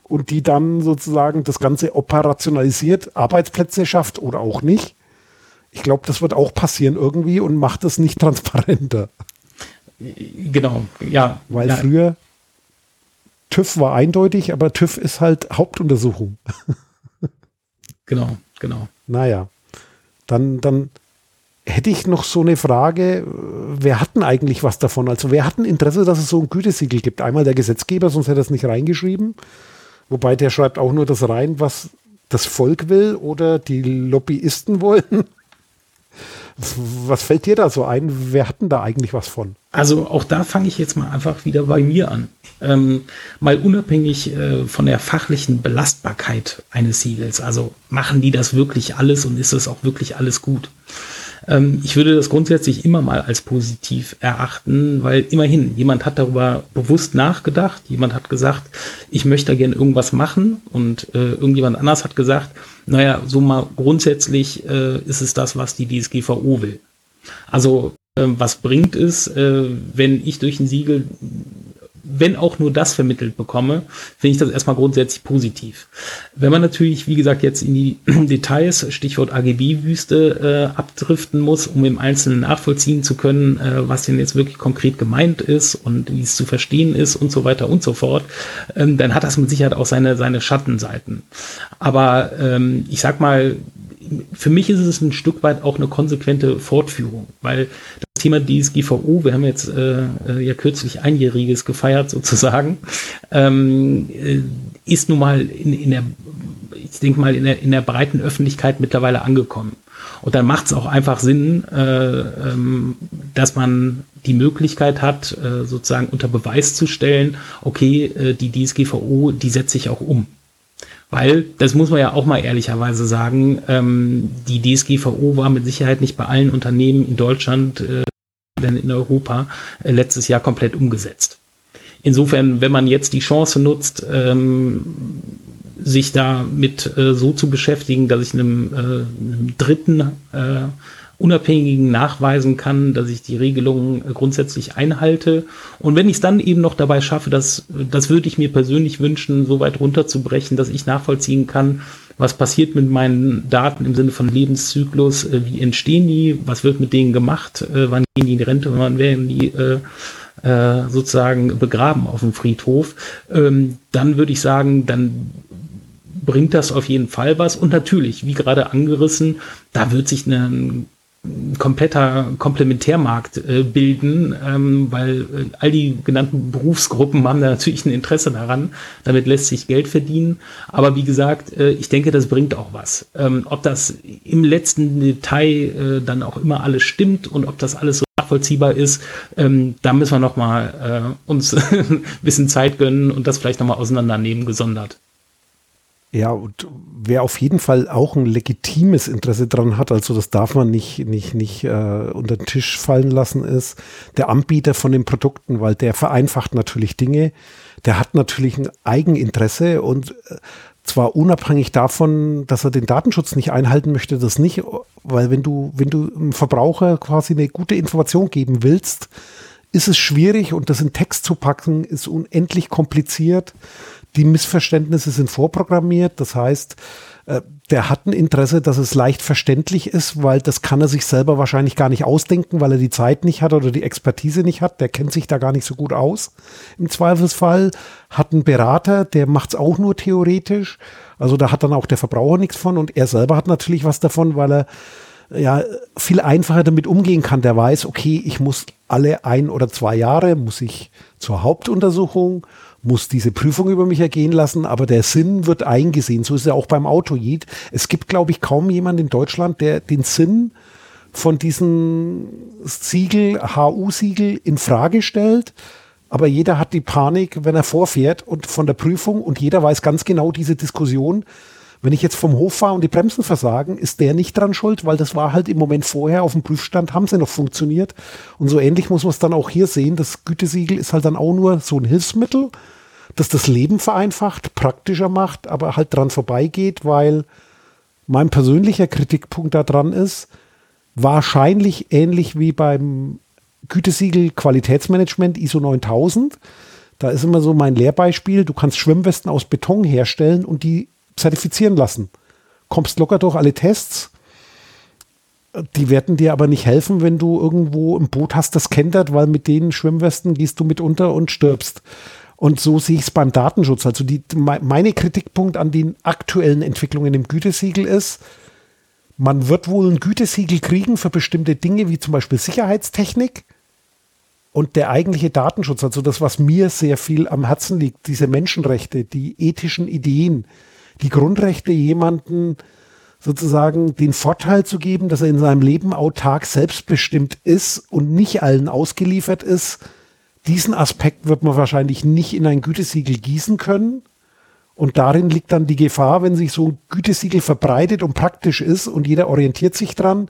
und die dann sozusagen das Ganze operationalisiert, Arbeitsplätze schafft oder auch nicht. Ich glaube, das wird auch passieren irgendwie und macht es nicht transparenter. Genau, ja. Weil ja. früher TÜV war eindeutig, aber TÜV ist halt Hauptuntersuchung. genau, genau. Naja dann, dann hätte ich noch so eine Frage, wer hat denn eigentlich was davon? Also wer hat ein Interesse, dass es so ein Gütesiegel gibt? Einmal der Gesetzgeber, sonst hätte er es nicht reingeschrieben. Wobei der schreibt auch nur das rein, was das Volk will oder die Lobbyisten wollen. Was fällt dir da so ein? Wer hat denn da eigentlich was von? Also auch da fange ich jetzt mal einfach wieder bei mir an. Ähm, mal unabhängig äh, von der fachlichen Belastbarkeit eines Siegels. Also machen die das wirklich alles und ist es auch wirklich alles gut? Ähm, ich würde das grundsätzlich immer mal als positiv erachten, weil immerhin jemand hat darüber bewusst nachgedacht, jemand hat gesagt, ich möchte gerne irgendwas machen und äh, irgendjemand anders hat gesagt, naja, so mal grundsätzlich äh, ist es das, was die DSGVO will. Also was bringt es, äh, wenn ich durch ein Siegel wenn auch nur das vermittelt bekomme, finde ich das erstmal grundsätzlich positiv. Wenn man natürlich, wie gesagt, jetzt in die Details, Stichwort AGB-Wüste, äh, abdriften muss, um im Einzelnen nachvollziehen zu können, äh, was denn jetzt wirklich konkret gemeint ist und wie es zu verstehen ist und so weiter und so fort, ähm, dann hat das mit Sicherheit auch seine, seine Schattenseiten. Aber ähm, ich sag mal, für mich ist es ein Stück weit auch eine konsequente Fortführung, weil das Thema DSGVO, wir haben jetzt äh, äh, ja kürzlich einjähriges gefeiert sozusagen, ähm, äh, ist nun mal in, in der, ich denke mal, in der, in der breiten Öffentlichkeit mittlerweile angekommen. Und dann macht es auch einfach Sinn, äh, ähm, dass man die Möglichkeit hat, äh, sozusagen unter Beweis zu stellen, okay, äh, die DSGVO, die setze ich auch um. Weil, das muss man ja auch mal ehrlicherweise sagen, ähm, die DSGVO war mit Sicherheit nicht bei allen Unternehmen in Deutschland, äh, denn in Europa, äh, letztes Jahr komplett umgesetzt. Insofern, wenn man jetzt die Chance nutzt, ähm, sich damit äh, so zu beschäftigen, dass ich einem, äh, einem Dritten äh, Unabhängigen nachweisen kann, dass ich die Regelungen grundsätzlich einhalte. Und wenn ich es dann eben noch dabei schaffe, dass, das würde ich mir persönlich wünschen, so weit runterzubrechen, dass ich nachvollziehen kann, was passiert mit meinen Daten im Sinne von Lebenszyklus, äh, wie entstehen die, was wird mit denen gemacht, äh, wann gehen die in Rente, wann werden die äh, äh, sozusagen begraben auf dem Friedhof, ähm, dann würde ich sagen, dann bringt das auf jeden Fall was. Und natürlich, wie gerade angerissen, da wird sich ein kompletter Komplementärmarkt äh, bilden, ähm, weil äh, all die genannten Berufsgruppen haben da natürlich ein Interesse daran. Damit lässt sich Geld verdienen. Aber wie gesagt, äh, ich denke, das bringt auch was. Ähm, ob das im letzten Detail äh, dann auch immer alles stimmt und ob das alles so nachvollziehbar ist, ähm, da müssen wir noch mal äh, uns ein bisschen Zeit gönnen und das vielleicht noch mal auseinandernehmen gesondert. Ja, und wer auf jeden Fall auch ein legitimes Interesse dran hat, also das darf man nicht, nicht, nicht äh, unter den Tisch fallen lassen, ist der Anbieter von den Produkten, weil der vereinfacht natürlich Dinge, der hat natürlich ein Eigeninteresse und äh, zwar unabhängig davon, dass er den Datenschutz nicht einhalten möchte, das nicht, weil wenn du, wenn du einem Verbraucher quasi eine gute Information geben willst, ist es schwierig und das in Text zu packen, ist unendlich kompliziert die Missverständnisse sind vorprogrammiert. Das heißt, äh, der hat ein Interesse, dass es leicht verständlich ist, weil das kann er sich selber wahrscheinlich gar nicht ausdenken, weil er die Zeit nicht hat oder die Expertise nicht hat. Der kennt sich da gar nicht so gut aus. Im Zweifelsfall hat ein Berater, der macht es auch nur theoretisch. Also da hat dann auch der Verbraucher nichts von und er selber hat natürlich was davon, weil er ja viel einfacher damit umgehen kann. Der weiß, okay, ich muss alle ein oder zwei Jahre muss ich zur Hauptuntersuchung muss diese Prüfung über mich ergehen lassen, aber der Sinn wird eingesehen. So ist es ja auch beim Auto. Es gibt, glaube ich, kaum jemand in Deutschland, der den Sinn von diesem Siegel, HU-Siegel in Frage stellt. Aber jeder hat die Panik, wenn er vorfährt und von der Prüfung und jeder weiß ganz genau diese Diskussion. Wenn ich jetzt vom Hof fahre und die Bremsen versagen, ist der nicht dran schuld, weil das war halt im Moment vorher auf dem Prüfstand, haben sie noch funktioniert. Und so ähnlich muss man es dann auch hier sehen. Das Gütesiegel ist halt dann auch nur so ein Hilfsmittel das das Leben vereinfacht, praktischer macht, aber halt dran vorbeigeht, weil mein persönlicher Kritikpunkt daran ist, wahrscheinlich ähnlich wie beim Gütesiegel Qualitätsmanagement ISO 9000. Da ist immer so mein Lehrbeispiel, du kannst Schwimmwesten aus Beton herstellen und die zertifizieren lassen. Kommst locker durch alle Tests. Die werden dir aber nicht helfen, wenn du irgendwo ein Boot hast, das kentert, weil mit den Schwimmwesten gehst du mit unter und stirbst. Und so sehe ich es beim Datenschutz. Also die, meine Kritikpunkt an den aktuellen Entwicklungen im Gütesiegel ist, man wird wohl ein Gütesiegel kriegen für bestimmte Dinge, wie zum Beispiel Sicherheitstechnik. Und der eigentliche Datenschutz, also das, was mir sehr viel am Herzen liegt, diese Menschenrechte, die ethischen Ideen, die Grundrechte, jemanden sozusagen den Vorteil zu geben, dass er in seinem Leben autark selbstbestimmt ist und nicht allen ausgeliefert ist, diesen Aspekt wird man wahrscheinlich nicht in ein Gütesiegel gießen können. Und darin liegt dann die Gefahr, wenn sich so ein Gütesiegel verbreitet und praktisch ist und jeder orientiert sich dran,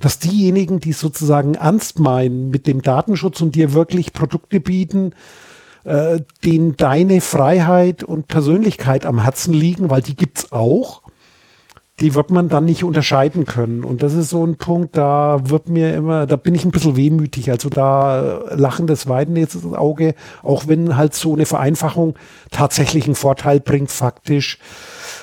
dass diejenigen, die sozusagen ernst meinen mit dem Datenschutz und dir wirklich Produkte bieten, äh, denen deine Freiheit und Persönlichkeit am Herzen liegen, weil die gibt's auch, die wird man dann nicht unterscheiden können. Und das ist so ein Punkt, da wird mir immer, da bin ich ein bisschen wehmütig. Also da lachen das Weiden jetzt ins Auge, auch wenn halt so eine Vereinfachung tatsächlich einen Vorteil bringt, faktisch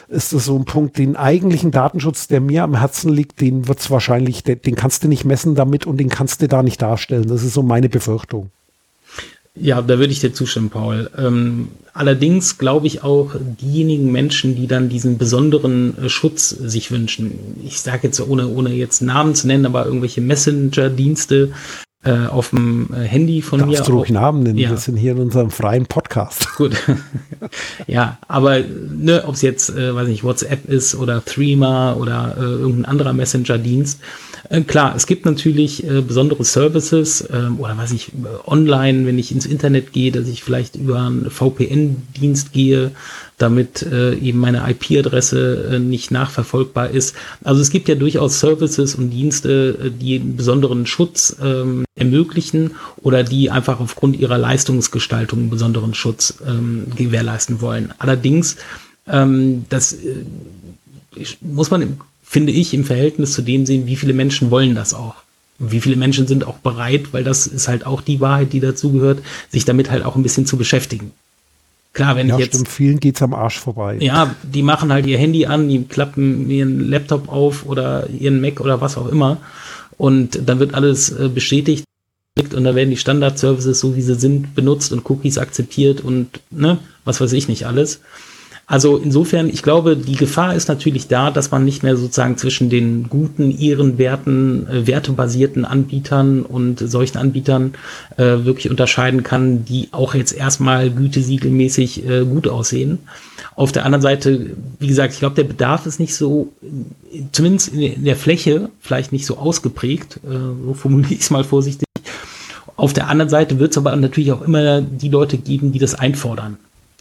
ist das so ein Punkt, den eigentlichen Datenschutz, der mir am Herzen liegt, den wird's wahrscheinlich, den, den kannst du nicht messen damit und den kannst du da nicht darstellen. Das ist so meine Befürchtung. Ja, da würde ich dir zustimmen, Paul. Ähm, allerdings glaube ich auch, diejenigen Menschen, die dann diesen besonderen äh, Schutz sich wünschen, ich sage jetzt ohne, ohne jetzt Namen zu nennen, aber irgendwelche Messenger-Dienste, äh, auf dem äh, Handy von Darfst mir. Darfst du ruhig Namen nennen, ja. wir sind hier in unserem freien Podcast. Gut. ja, aber ne, ob es jetzt, äh, weiß nicht, WhatsApp ist oder Threema oder äh, irgendein anderer Messenger-Dienst. Äh, klar, es gibt natürlich äh, besondere Services äh, oder weiß ich, äh, online, wenn ich ins Internet gehe, dass ich vielleicht über einen VPN-Dienst gehe, damit äh, eben meine IP-Adresse äh, nicht nachverfolgbar ist. Also es gibt ja durchaus Services und Dienste, äh, die einen besonderen Schutz ähm, ermöglichen oder die einfach aufgrund ihrer Leistungsgestaltung einen besonderen Schutz ähm, gewährleisten wollen. Allerdings, ähm, das äh, muss man, finde ich, im Verhältnis zu dem sehen, wie viele Menschen wollen das auch. Und wie viele Menschen sind auch bereit, weil das ist halt auch die Wahrheit, die dazugehört, sich damit halt auch ein bisschen zu beschäftigen. Klar, wenn ja, ich jetzt. Stimmt, vielen geht's am Arsch vorbei. Ja, die machen halt ihr Handy an, die klappen ihren Laptop auf oder ihren Mac oder was auch immer. Und dann wird alles äh, bestätigt und da werden die Standard-Services, so wie sie sind, benutzt und Cookies akzeptiert und ne, was weiß ich nicht alles. Also insofern, ich glaube, die Gefahr ist natürlich da, dass man nicht mehr sozusagen zwischen den guten, ehrenwerten, äh, wertebasierten Anbietern und solchen Anbietern äh, wirklich unterscheiden kann, die auch jetzt erstmal gütesiegelmäßig äh, gut aussehen. Auf der anderen Seite, wie gesagt, ich glaube, der Bedarf ist nicht so, zumindest in der Fläche, vielleicht nicht so ausgeprägt, äh, so formuliere ich es mal vorsichtig. Auf der anderen Seite wird es aber natürlich auch immer die Leute geben, die das einfordern.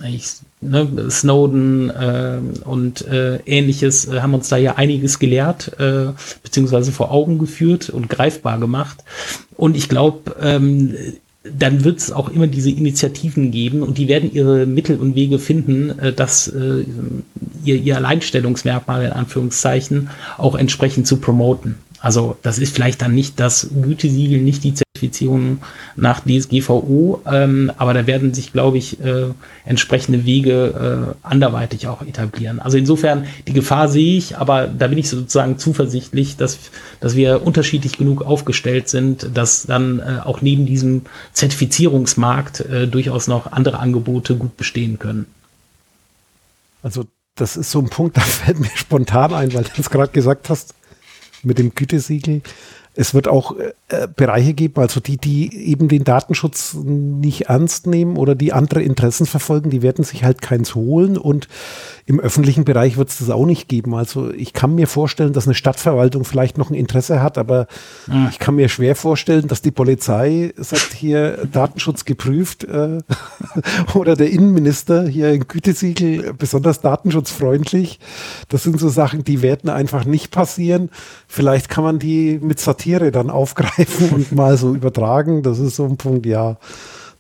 Ich, ne, Snowden äh, und äh, ähnliches äh, haben uns da ja einiges gelehrt, äh, beziehungsweise vor Augen geführt und greifbar gemacht. Und ich glaube, ähm, dann wird es auch immer diese Initiativen geben und die werden ihre Mittel und Wege finden, äh, das äh, ihr, ihr Alleinstellungsmerkmal in Anführungszeichen auch entsprechend zu promoten. Also das ist vielleicht dann nicht das Gütesiegel, nicht die Zertifizierung nach DSGVO, ähm, aber da werden sich, glaube ich, äh, entsprechende Wege äh, anderweitig auch etablieren. Also insofern, die Gefahr sehe ich, aber da bin ich sozusagen zuversichtlich, dass, dass wir unterschiedlich genug aufgestellt sind, dass dann äh, auch neben diesem Zertifizierungsmarkt äh, durchaus noch andere Angebote gut bestehen können. Also das ist so ein Punkt, da fällt mir spontan ein, weil du es gerade gesagt hast, mit dem Gütesiegel. Es wird auch äh, äh, Bereiche geben, also die, die eben den Datenschutz nicht ernst nehmen oder die andere Interessen verfolgen, die werden sich halt keins holen und im öffentlichen Bereich wird es das auch nicht geben. Also ich kann mir vorstellen, dass eine Stadtverwaltung vielleicht noch ein Interesse hat, aber mhm. ich kann mir schwer vorstellen, dass die Polizei sagt, hier Datenschutz geprüft äh, oder der Innenminister hier ein Gütesiegel besonders datenschutzfreundlich. Das sind so Sachen, die werden einfach nicht passieren. Vielleicht kann man die mit Satire dann aufgreifen und mal so übertragen. Das ist so ein Punkt, ja.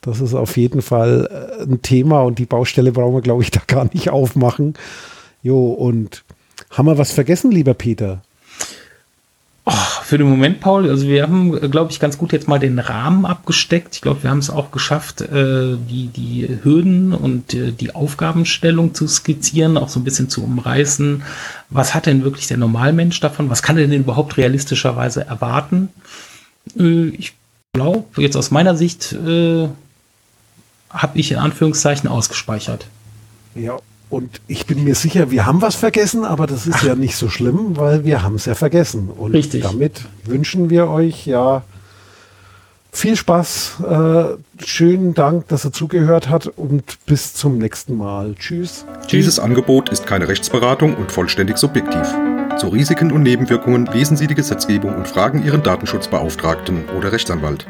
Das ist auf jeden Fall äh, ein Thema und die Baustelle brauchen wir, glaube ich, da gar nicht aufmachen. Jo, und haben wir was vergessen, lieber Peter? Für den Moment, Paul, also wir haben, glaube ich, ganz gut jetzt mal den Rahmen abgesteckt. Ich glaube, wir haben es auch geschafft, äh, die, die Hürden und äh, die Aufgabenstellung zu skizzieren, auch so ein bisschen zu umreißen. Was hat denn wirklich der Normalmensch davon? Was kann er denn überhaupt realistischerweise erwarten? ich glaube, jetzt aus meiner Sicht habe ich in Anführungszeichen ausgespeichert. Ja, und ich bin mir sicher, wir haben was vergessen, aber das ist Ach. ja nicht so schlimm, weil wir haben es ja vergessen. Und Richtig. damit wünschen wir euch ja viel Spaß, äh, schönen Dank, dass er zugehört hat und bis zum nächsten Mal. Tschüss. Dieses Angebot ist keine Rechtsberatung und vollständig subjektiv. Zu Risiken und Nebenwirkungen lesen Sie die Gesetzgebung und fragen Ihren Datenschutzbeauftragten oder Rechtsanwalt.